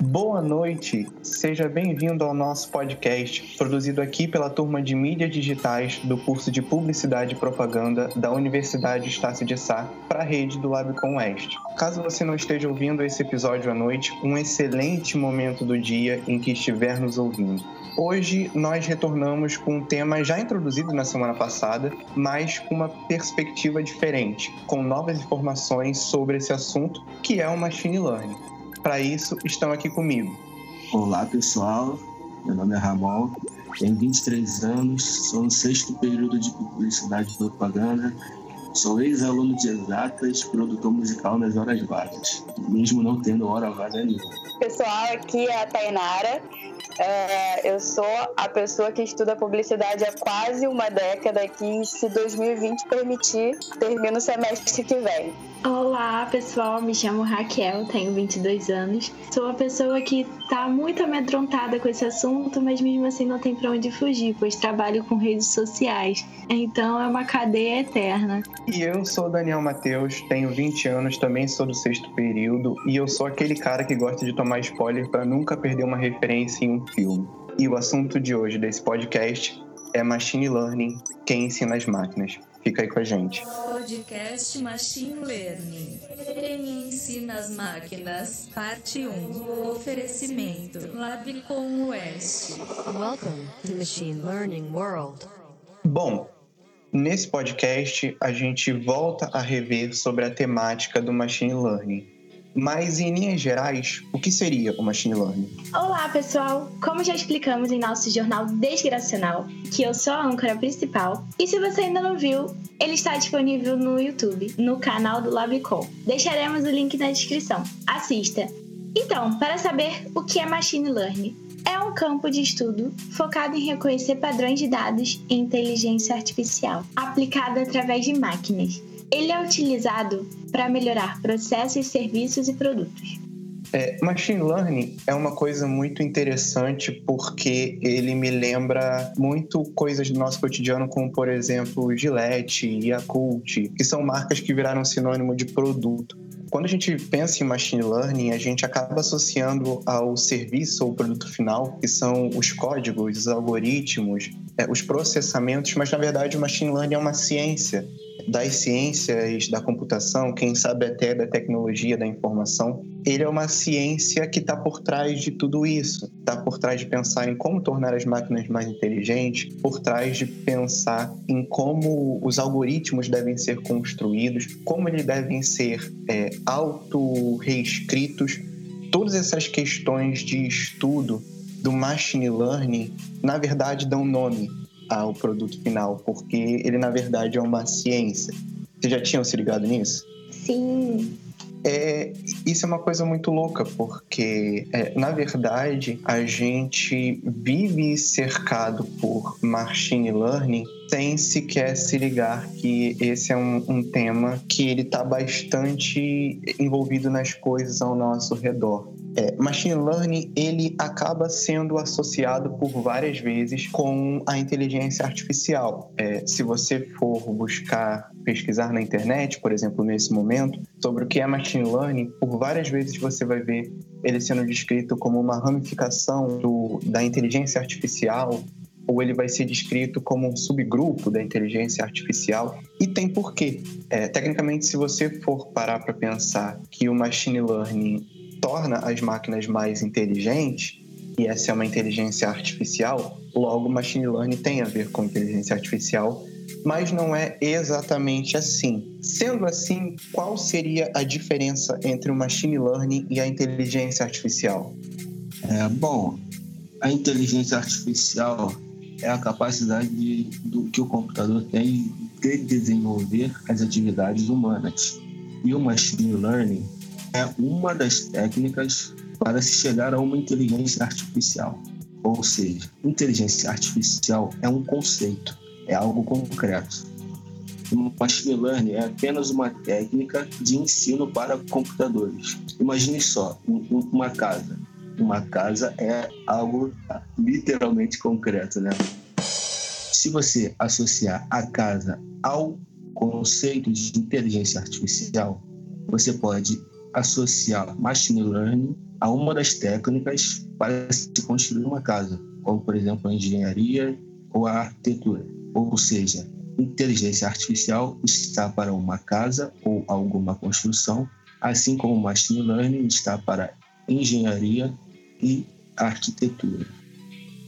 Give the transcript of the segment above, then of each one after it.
Boa noite, seja bem-vindo ao nosso podcast, produzido aqui pela turma de mídias digitais do curso de Publicidade e Propaganda da Universidade Estácio de Sá para a rede do Labcom Oeste. Caso você não esteja ouvindo esse episódio à noite, um excelente momento do dia em que estiver nos ouvindo. Hoje nós retornamos com um tema já introduzido na semana passada, mas com uma perspectiva diferente, com novas informações sobre esse assunto, que é o machine learning. Para isso, estão aqui comigo. Olá, pessoal. Meu nome é Ramon, tenho 23 anos, sou no sexto período de publicidade e propaganda, sou ex-aluno de exatas, produtor musical nas horas vagas, mesmo não tendo hora vaga nenhuma. Pessoal, aqui é a Tainara. É, eu sou a pessoa que estuda publicidade há quase uma década que, se 2020 permitir, termina o semestre que vem. Olá, pessoal. Me chamo Raquel, tenho 22 anos. Sou a pessoa que está muito amedrontada com esse assunto, mas mesmo assim não tem para onde fugir, pois trabalho com redes sociais. Então é uma cadeia eterna. E eu sou Daniel Matheus, tenho 20 anos, também sou do sexto período e eu sou aquele cara que gosta de tomar spoiler para nunca perder uma referência em um filme. E o assunto de hoje desse podcast é Machine Learning, quem ensina as máquinas. Fica aí com a gente. Podcast Machine Learning. Quem ensina as máquinas? Parte 1. Oferecimento Labcom Oeste. Welcome to Machine Learning World. Bom, nesse podcast a gente volta a rever sobre a temática do machine learning. Mas, em linhas gerais, o que seria o machine learning? Olá, pessoal! Como já explicamos em nosso jornal Desgracional, que eu sou a âncora principal, e se você ainda não viu, ele está disponível no YouTube, no canal do Labicom. Deixaremos o link na descrição. Assista! Então, para saber o que é machine learning, é um campo de estudo focado em reconhecer padrões de dados e inteligência artificial, aplicado através de máquinas ele é utilizado para melhorar processos, serviços e produtos. É, machine learning é uma coisa muito interessante porque ele me lembra muito coisas do nosso cotidiano, como por exemplo Gillette, Yakult, que são marcas que viraram sinônimo de produto. Quando a gente pensa em machine learning, a gente acaba associando ao serviço ou produto final, que são os códigos, os algoritmos, é, os processamentos, mas na verdade o machine learning é uma ciência das ciências da computação, quem sabe até da tecnologia da informação, ele é uma ciência que está por trás de tudo isso. Está por trás de pensar em como tornar as máquinas mais inteligentes, por trás de pensar em como os algoritmos devem ser construídos, como eles devem ser é, auto-reescritos. Todas essas questões de estudo do machine learning, na verdade, dão nome ao produto final, porque ele na verdade é uma ciência. Vocês já tinham se ligado nisso? Sim. É, isso é uma coisa muito louca, porque, é, na verdade, a gente vive cercado por machine learning sem sequer se ligar que esse é um, um tema que ele está bastante envolvido nas coisas ao nosso redor. É, machine learning ele acaba sendo associado por várias vezes com a inteligência artificial. É, se você for buscar pesquisar na internet, por exemplo, nesse momento, sobre o que é machine learning, por várias vezes você vai ver ele sendo descrito como uma ramificação do, da inteligência artificial ou ele vai ser descrito como um subgrupo da inteligência artificial. E tem porquê. É, tecnicamente, se você for parar para pensar que o machine learning torna as máquinas mais inteligentes, e essa é uma inteligência artificial, logo machine learning tem a ver com inteligência artificial, mas não é exatamente assim. Sendo assim, qual seria a diferença entre o machine learning e a inteligência artificial? É, bom, a inteligência artificial é a capacidade de, do que o computador tem de desenvolver as atividades humanas. E o machine learning é uma das técnicas para se chegar a uma inteligência artificial. Ou seja, inteligência artificial é um conceito, é algo concreto. Machine learning é apenas uma técnica de ensino para computadores. Imagine só, uma casa. Uma casa é algo literalmente concreto, né? Se você associar a casa ao conceito de inteligência artificial, você pode associar machine learning a uma das técnicas para se construir uma casa, como, por exemplo, a engenharia ou a arquitetura. Ou seja, inteligência artificial está para uma casa ou alguma construção, assim como machine learning está para engenharia e arquitetura.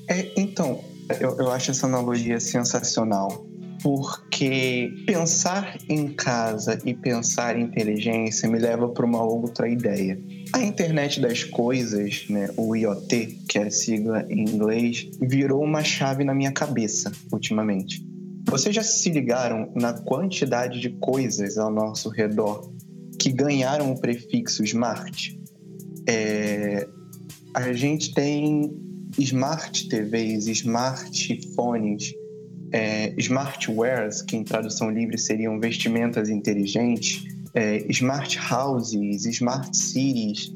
É, então, eu, eu acho essa analogia sensacional, porque pensar em casa e pensar em inteligência me leva para uma outra ideia. A internet das coisas, né, o IoT, que é a sigla em inglês, virou uma chave na minha cabeça ultimamente. Vocês já se ligaram na quantidade de coisas ao nosso redor que ganharam o prefixo smart? É, a gente tem smart TVs, smartphones, é, smartwares, que em tradução livre seriam vestimentas inteligentes, é, smart houses, smart cities,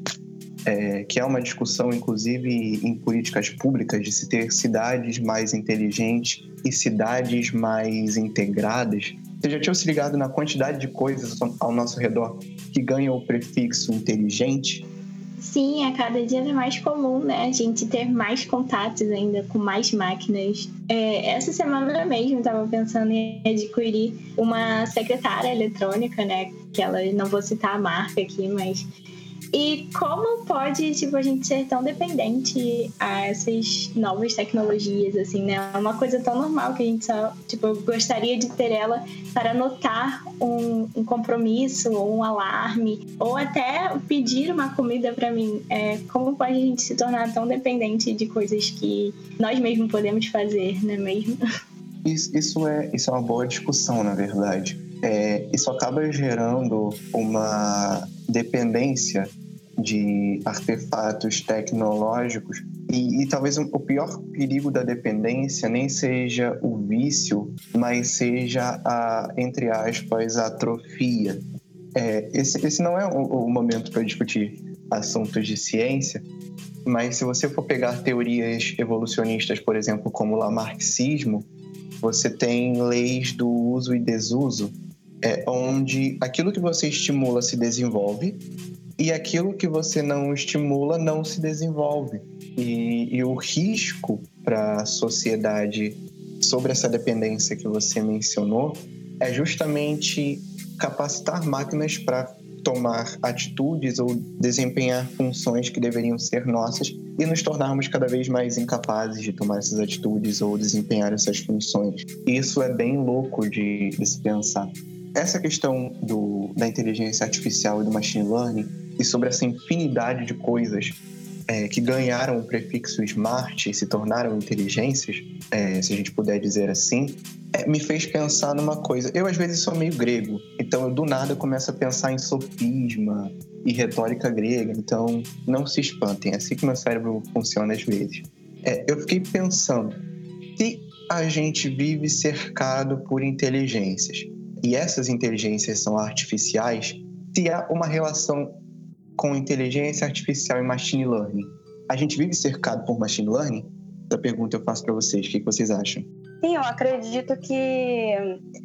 é, que é uma discussão, inclusive, em políticas públicas, de se ter cidades mais inteligentes e cidades mais integradas. Você já tinha se ligado na quantidade de coisas ao nosso redor que ganham o prefixo inteligente? Sim, a cada dia é mais comum, né? A gente ter mais contatos ainda com mais máquinas. É, essa semana mesmo eu estava pensando em adquirir uma secretária eletrônica, né? Que ela, não vou citar a marca aqui, mas e como pode, tipo, a gente ser tão dependente a essas novas tecnologias, assim, né? É uma coisa tão normal que a gente só, tipo, gostaria de ter ela para notar um, um compromisso ou um alarme, ou até pedir uma comida para mim. É, como pode a gente se tornar tão dependente de coisas que nós mesmos podemos fazer, não é mesmo? Isso, isso, é, isso é uma boa discussão, na verdade. É, isso acaba gerando uma dependência de artefatos tecnológicos e, e, talvez o pior perigo da dependência nem seja o vício, mas seja a, entre aspas, a atrofia. É, esse, esse não é o, o momento para discutir assuntos de ciência, mas se você for pegar teorias evolucionistas, por exemplo, como o Lamarckismo, você tem leis do uso e desuso, é, onde aquilo que você estimula se desenvolve e aquilo que você não estimula não se desenvolve. E, e o risco para a sociedade sobre essa dependência que você mencionou é justamente capacitar máquinas para tomar atitudes ou desempenhar funções que deveriam ser nossas e nos tornarmos cada vez mais incapazes de tomar essas atitudes ou desempenhar essas funções. Isso é bem louco de, de se pensar. Essa questão do, da inteligência artificial e do machine learning e sobre essa infinidade de coisas é, que ganharam o prefixo smart e se tornaram inteligências, é, se a gente puder dizer assim, é, me fez pensar numa coisa. Eu, às vezes, sou meio grego, então eu do nada começo a pensar em sofisma e retórica grega, então não se espantem, é assim que meu cérebro funciona às vezes. É, eu fiquei pensando, se a gente vive cercado por inteligências e essas inteligências são artificiais, se há uma relação com inteligência artificial e machine learning. A gente vive cercado por machine learning? Essa pergunta eu faço para vocês. O que vocês acham? Sim, eu acredito que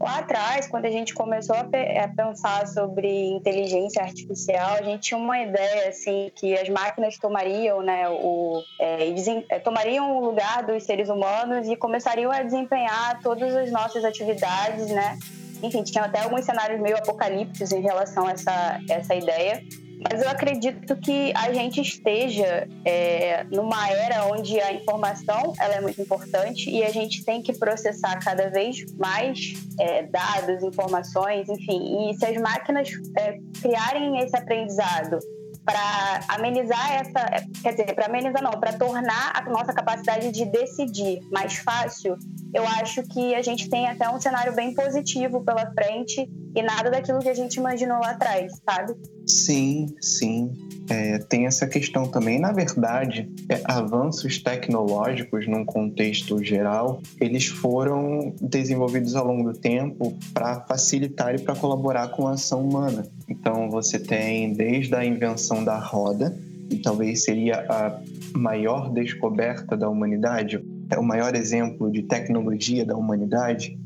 lá atrás, quando a gente começou a, pensar sobre inteligência artificial, a gente tinha uma ideia assim que as máquinas tomariam, né, o, é, é, tomariam o lugar dos seres humanos e começariam a desempenhar todas as nossas atividades, né? Enfim, tinha até alguns cenários meio apocalípticos em relação a essa, essa ideia. Mas eu acredito que a gente esteja é, numa era onde a informação ela é muito importante e a gente tem que processar cada vez mais é, dados, informações, enfim. E se as máquinas é, criarem esse aprendizado para amenizar essa, quer dizer, para amenizar não, para tornar a nossa capacidade de decidir mais fácil, eu acho que a gente tem até um cenário bem positivo pela frente e nada daquilo que a gente imaginou lá atrás, sabe? Sim, sim. É, tem essa questão também. Na verdade, é, avanços tecnológicos, num contexto geral, eles foram desenvolvidos ao longo do tempo para facilitar e para colaborar com a ação humana. Então, você tem desde a invenção da roda, que talvez seria a maior descoberta da humanidade, é o maior exemplo de tecnologia da humanidade,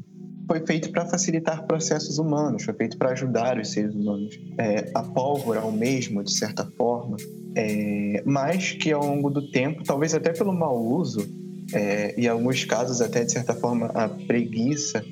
foi feito para facilitar processos humanos, foi feito para ajudar os seres humanos. É, a pólvora, o mesmo, de certa forma, é, mas que ao longo do tempo, talvez até pelo mau uso, é, e em alguns casos até de certa forma a preguiça,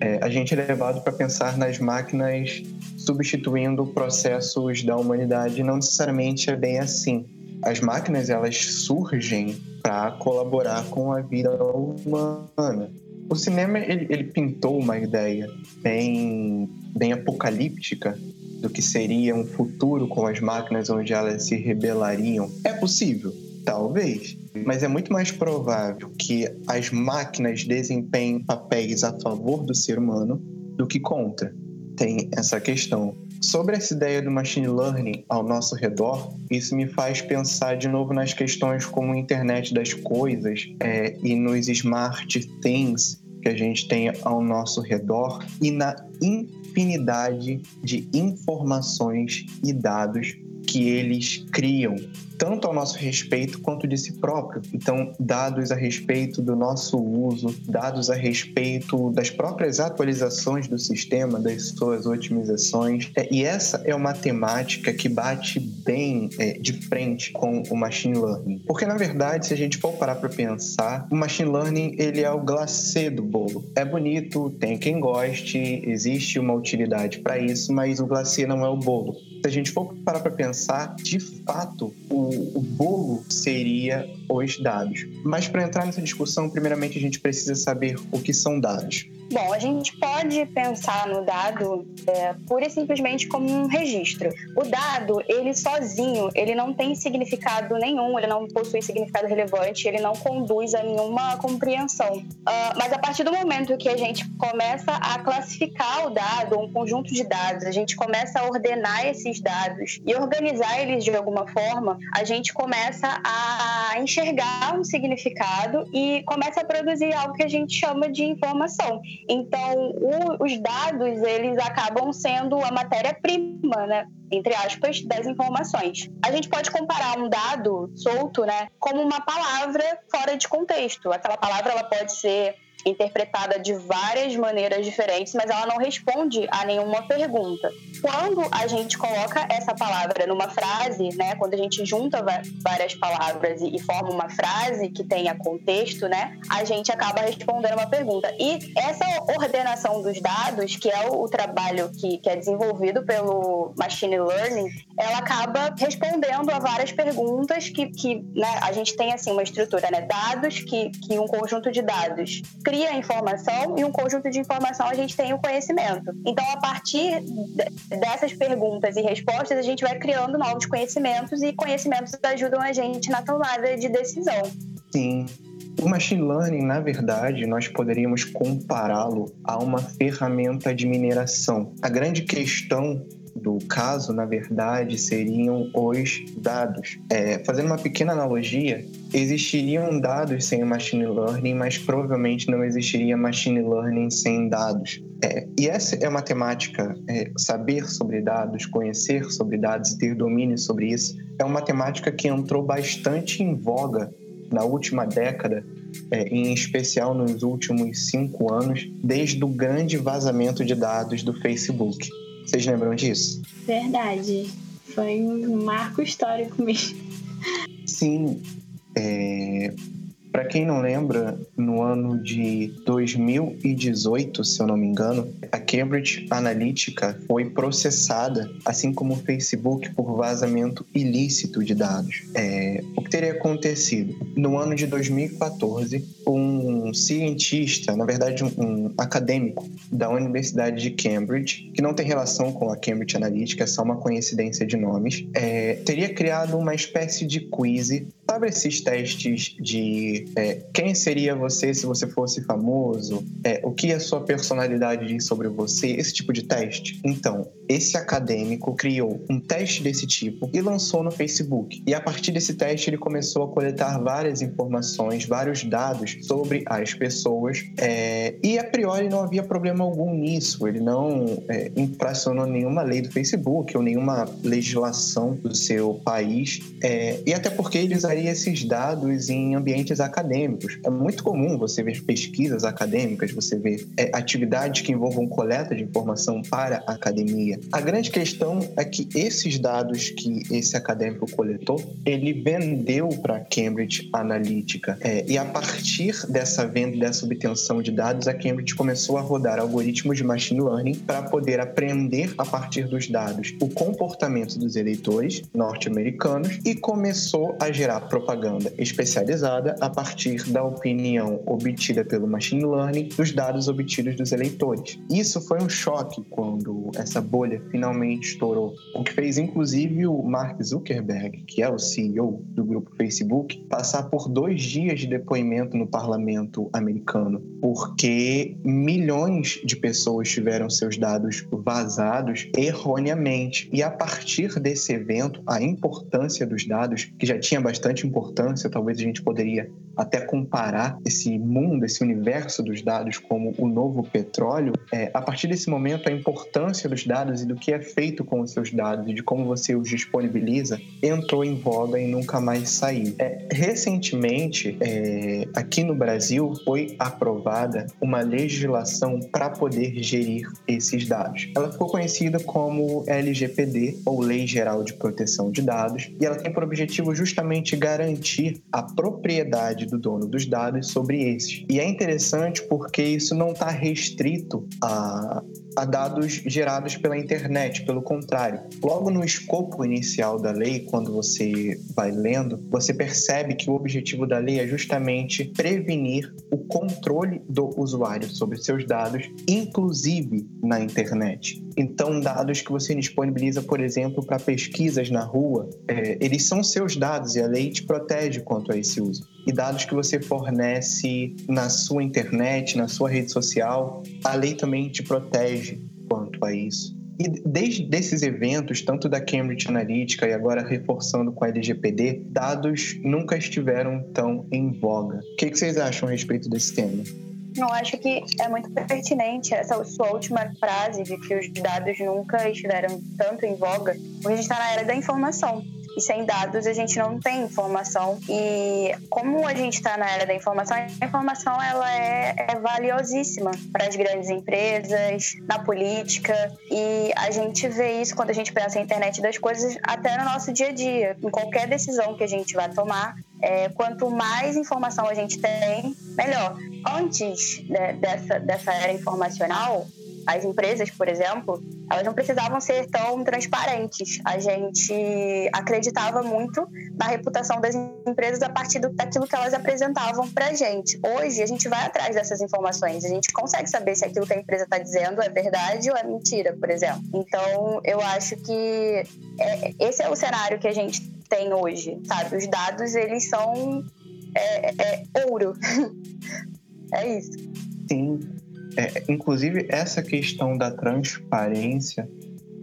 é, a gente é levado para pensar nas máquinas substituindo processos da humanidade. Não necessariamente é bem assim. As máquinas elas surgem para colaborar com a vida humana. O cinema ele, ele pintou uma ideia bem, bem apocalíptica do que seria um futuro com as máquinas onde elas se rebelariam. É possível, talvez, mas é muito mais provável que as máquinas desempenhem papéis a favor do ser humano do que contra. Tem essa questão. Sobre essa ideia do machine learning ao nosso redor, isso me faz pensar de novo nas questões como a internet das coisas é, e nos smart things que a gente tem ao nosso redor e na infinidade de informações e dados que eles criam tanto ao nosso respeito quanto de si próprio. Então, dados a respeito do nosso uso, dados a respeito das próprias atualizações do sistema, das suas otimizações. É, e essa é uma temática que bate bem é, de frente com o machine learning. Porque, na verdade, se a gente for parar para pensar, o machine learning ele é o glacê do bolo. É bonito, tem quem goste, existe uma utilidade para isso, mas o glacê não é o bolo. Se a gente for parar para pensar, de fato, o o, bolo seria os dados. Mas para entrar nessa discussão, primeiramente a gente precisa saber o que são dados. Bom, a gente pode pensar no dado é, pura e simplesmente como um registro. O dado, ele sozinho, ele não tem significado nenhum, ele não possui significado relevante, ele não conduz a nenhuma compreensão. Uh, mas a partir do momento que a gente começa a classificar o dado, um conjunto de dados, a gente começa a ordenar esses dados e organizar eles de alguma forma, a gente começa a enxergar um significado e começa a produzir algo que a gente chama de informação. Então, o, os dados, eles acabam sendo a matéria-prima, né? entre aspas, das informações. A gente pode comparar um dado solto, né, como uma palavra fora de contexto. Aquela palavra ela pode ser interpretada de várias maneiras diferentes, mas ela não responde a nenhuma pergunta. Quando a gente coloca essa palavra numa frase, né, quando a gente junta várias palavras e, forma uma frase que tenha contexto, né, a gente acaba respondendo uma pergunta. E essa ordenação dos dados, que é o, trabalho que, que é desenvolvido pelo machine learning, ela acaba respondendo a várias perguntas que, que né, a gente tem assim uma estrutura, né, dados que, que um conjunto de dados cria a informação e um conjunto de informação a gente tem o conhecimento. Então, a partir dessas perguntas e respostas, a gente vai criando novos conhecimentos e conhecimentos ajudam a gente na tomada de decisão. Sim. O machine learning, na verdade, nós poderíamos compará-lo a uma ferramenta de mineração. A grande questão do caso, na verdade, seriam os dados. É, fazendo uma pequena analogia, existiriam dados sem machine learning, mas provavelmente não existiria machine learning sem dados. É, e essa é uma temática, é, saber sobre dados, conhecer sobre dados e ter domínio sobre isso, é uma temática que entrou bastante em voga na última década, é, em especial nos últimos cinco anos, desde o grande vazamento de dados do Facebook. Vocês lembram disso? Verdade. Foi um marco histórico mesmo. Sim. É... Para quem não lembra, no ano de 2018, se eu não me engano, a Cambridge Analytica foi processada, assim como o Facebook, por vazamento ilícito de dados. É, o que teria acontecido? No ano de 2014, um cientista, na verdade um, um acadêmico da Universidade de Cambridge, que não tem relação com a Cambridge Analytica, é só uma coincidência de nomes, é, teria criado uma espécie de quiz. Sabe esses testes de é, quem seria você se você fosse famoso, é, o que a sua personalidade diz sobre você, esse tipo de teste. Então, esse acadêmico criou um teste desse tipo e lançou no Facebook. E a partir desse teste, ele começou a coletar várias informações, vários dados sobre as pessoas. É, e a priori não havia problema algum nisso. Ele não é, infracionou nenhuma lei do Facebook ou nenhuma legislação do seu país. É, e até porque ele usaria esses dados em ambientes acadêmicos. É muito comum você ver pesquisas acadêmicas, você ver é, atividades que envolvam coleta de informação para a academia. A grande questão é que esses dados que esse acadêmico coletou, ele vendeu para Cambridge Analytica. É, e a partir dessa venda, dessa obtenção de dados, a Cambridge começou a rodar algoritmos de machine learning para poder aprender a partir dos dados o comportamento dos eleitores norte-americanos e começou a gerar propaganda especializada a partir da opinião obtida pelo machine learning dos dados obtidos dos eleitores. Isso foi um choque quando essa bolha finalmente estourou, o que fez inclusive o Mark Zuckerberg, que é o CEO do grupo Facebook, passar por dois dias de depoimento no parlamento americano, porque milhões de pessoas tiveram seus dados vazados erroneamente. E a partir desse evento, a importância dos dados, que já tinha bastante importância, talvez a gente poderia até comparar esse mundo, esse universo dos dados como o novo petróleo, é, a partir desse momento a importância dos dados e do que é feito com os seus dados e de como você os disponibiliza entrou em voga e nunca mais saiu. É, recentemente, é, aqui no Brasil, foi aprovada uma legislação para poder gerir esses dados. Ela ficou conhecida como LGPD, ou Lei Geral de Proteção de Dados, e ela tem por objetivo justamente garantir a propriedade do dono dos dados sobre esses. E é interessante porque isso não está restrito a, a dados gerados pela internet, pelo contrário. Logo no escopo inicial da lei, quando você vai lendo, você percebe que o objetivo da lei é justamente prevenir o controle do usuário sobre seus dados, inclusive na internet. Então, dados que você disponibiliza, por exemplo, para pesquisas na rua, é, eles são seus dados e a lei te protege quanto a esse uso e dados que você fornece na sua internet, na sua rede social, a lei também te protege quanto a isso. E desde esses eventos, tanto da Cambridge Analytica e agora reforçando com a LGPD, dados nunca estiveram tão em voga. O que, vocês acham a respeito desse tema? Eu acho que é muito pertinente essa sua última frase de que os dados nunca estiveram tanto em voga, porque a gente está na era da informação. E sem dados a gente não tem informação. E como a gente está na era da informação, a informação ela é, é valiosíssima para as grandes empresas, na política. E a gente vê isso quando a gente pensa em internet das coisas até no nosso dia a dia. Em qualquer decisão que a gente vai tomar, é, quanto mais informação a gente tem, melhor. Antes dessa, dessa era informacional, as empresas, por exemplo, elas não precisavam ser tão transparentes. A gente acreditava muito na reputação das empresas a partir daquilo que elas apresentavam para a gente. Hoje, a gente vai atrás dessas informações. A gente consegue saber se aquilo que a empresa está dizendo é verdade ou é mentira, por exemplo. Então, eu acho que é, esse é o cenário que a gente tem hoje, sabe? Os dados, eles são é, é, ouro. é isso. Sim, é, inclusive, essa questão da transparência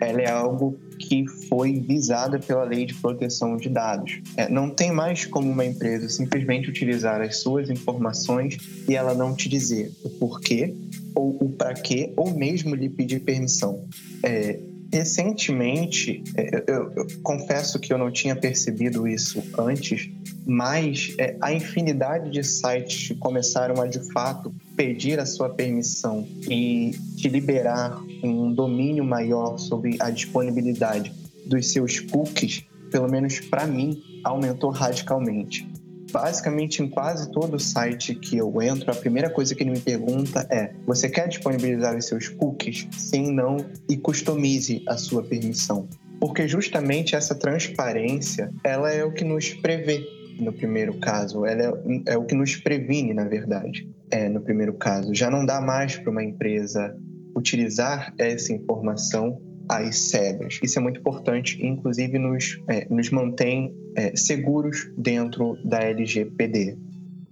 ela é algo que foi visada pela lei de proteção de dados. É, não tem mais como uma empresa simplesmente utilizar as suas informações e ela não te dizer o porquê ou o para quê ou mesmo lhe pedir permissão. É, recentemente, é, eu, eu, confesso que eu não tinha percebido isso antes, mas é, a infinidade de sites começaram a de fato pedir a sua permissão e te liberar um domínio maior sobre a disponibilidade dos seus cookies, pelo menos para mim, aumentou radicalmente. Basicamente, em quase todo site que eu entro, a primeira coisa que ele me pergunta é: você quer disponibilizar os seus cookies? Sim, não, e customize a sua permissão. Porque justamente essa transparência, ela é o que nos prevê no primeiro caso, ela é, é o que nos previne, na verdade, é, no primeiro caso. Já não dá mais para uma empresa utilizar essa informação às cegas. Isso é muito importante, inclusive nos, é, nos mantém é, seguros dentro da LGPD.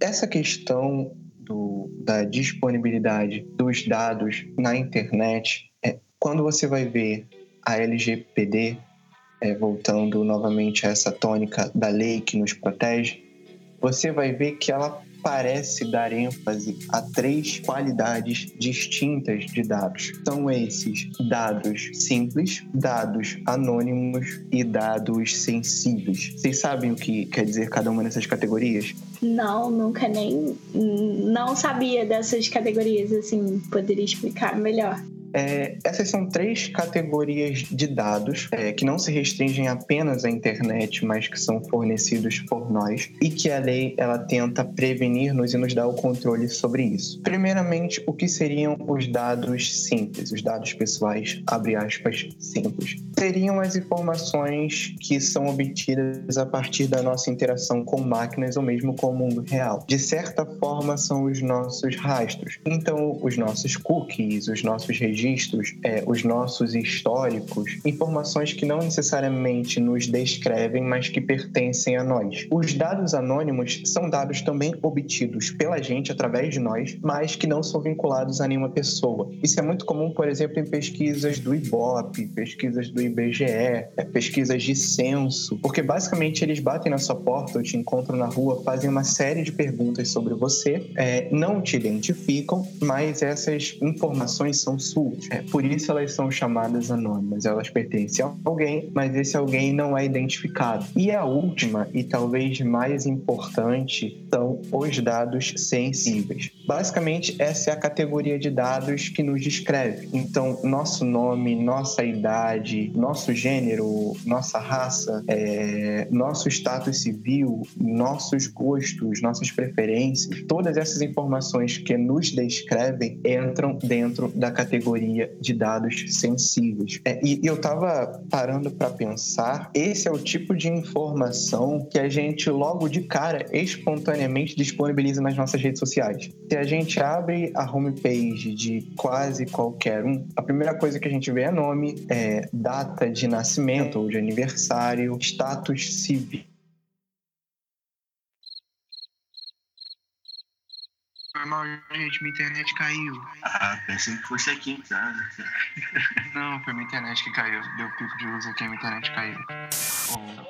Essa questão do, da disponibilidade dos dados na internet, é, quando você vai ver a LGPD, é, voltando novamente a essa tônica da lei que nos protege, você vai ver que ela parece dar ênfase a três qualidades distintas de dados. São esses dados simples, dados anônimos e dados sensíveis. Vocês sabem o que quer dizer cada uma dessas categorias? Não, nunca nem. Não sabia dessas categorias, assim, poderia explicar melhor. É, essas são três categorias de dados é, que não se restringem apenas à internet, mas que são fornecidos por nós e que a lei ela tenta prevenir-nos e nos dar o controle sobre isso. Primeiramente, o que seriam os dados simples, os dados pessoais, abre aspas, simples? Seriam as informações que são obtidas a partir da nossa interação com máquinas ou mesmo com o mundo real. De certa forma, são os nossos rastros. Então, os nossos cookies, os nossos registros registros, é, os nossos históricos, informações que não necessariamente nos descrevem, mas que pertencem a nós. Os dados anônimos são dados também obtidos pela gente através de nós, mas que não são vinculados a nenhuma pessoa. Isso é muito comum, por exemplo, em pesquisas do IBOP, pesquisas do IBGE, é, pesquisas de censo, porque basicamente eles batem na sua porta ou te encontram na rua, fazem uma série de perguntas sobre você, é, não te identificam, mas essas informações são suas é, por isso elas são chamadas anônimas. Elas pertencem a alguém, mas esse alguém não é identificado. E a última, e talvez mais importante, são os dados sensíveis. Basicamente, essa é a categoria de dados que nos descreve. Então, nosso nome, nossa idade, nosso gênero, nossa raça, é, nosso status civil, nossos gostos, nossas preferências, todas essas informações que nos descrevem entram dentro da categoria categoria de dados sensíveis. É, e, eu estava parando para pensar, esse é o tipo de informação que a gente logo de cara espontaneamente disponibiliza nas nossas redes sociais. Se a gente abre a homepage de quase qualquer um, a primeira coisa que a gente vê é nome, é, data de nascimento ou de aniversário, status civil Foi mal, gente, minha internet caiu. Ah, pensei que fosse aqui em casa. Não, foi minha internet que caiu. Deu pico de luz aqui, minha internet caiu.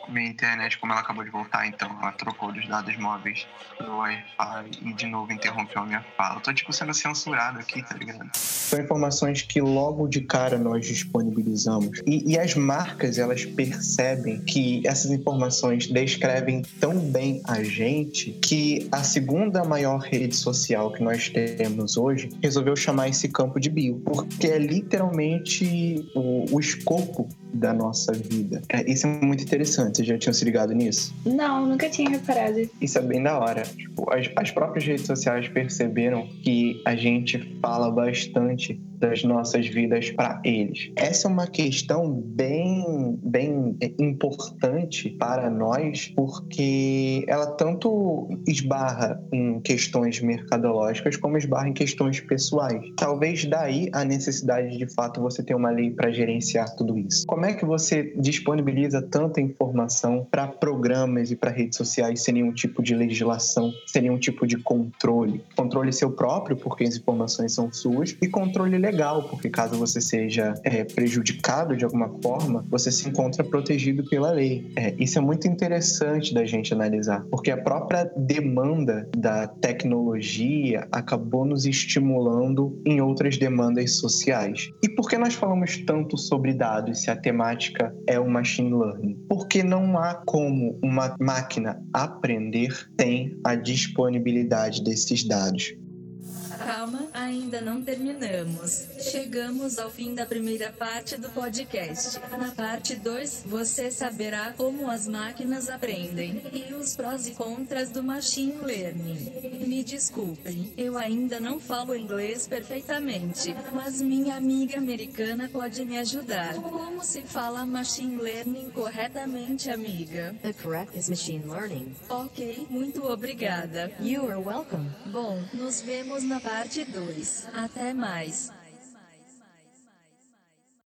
Minha internet, como ela acabou de voltar, então ela trocou dos dados móveis do Wi-Fi e de novo interrompeu a minha fala. Eu tô tipo sendo censurado aqui, tá ligado? São informações que logo de cara nós disponibilizamos. E, e as marcas, elas percebem que essas informações descrevem tão bem a gente que a segunda maior rede social que nós temos hoje resolveu chamar esse campo de bio, porque é literalmente o, o escopo da nossa vida. É, isso é muito interessante. Vocês já tinham se ligado nisso? Não, nunca tinha reparado. Isso é bem da hora. Tipo, as, as próprias redes sociais perceberam que a gente fala bastante das nossas vidas para eles. Essa é uma questão bem, bem importante para nós, porque ela tanto esbarra em questões mercadológicas como esbarra em questões pessoais. Talvez daí a necessidade de fato você ter uma lei para gerenciar tudo isso. Como é que você disponibiliza tanta informação para programas e para redes sociais sem nenhum tipo de legislação, sem nenhum tipo de controle? Controle seu próprio, porque as informações são suas, e controle legal porque caso você seja é, prejudicado de alguma forma, você se encontra protegido pela lei. É, isso é muito interessante da gente analisar, porque a própria demanda da tecnologia acabou nos estimulando em outras demandas sociais. E por que nós falamos tanto sobre dados se a temática é o machine learning? Porque não há como uma máquina aprender sem a disponibilidade desses dados. Calma, ainda não terminamos. Chegamos ao fim da primeira parte do podcast. Na parte 2, você saberá como as máquinas aprendem e os prós e contras do machine learning. Me desculpem, eu ainda não falo inglês perfeitamente, mas minha amiga americana pode me ajudar. Como se fala machine learning corretamente, amiga? The correct is machine learning. Ok, muito obrigada. You are welcome. Bom, nos vemos na parte 2. Até mais.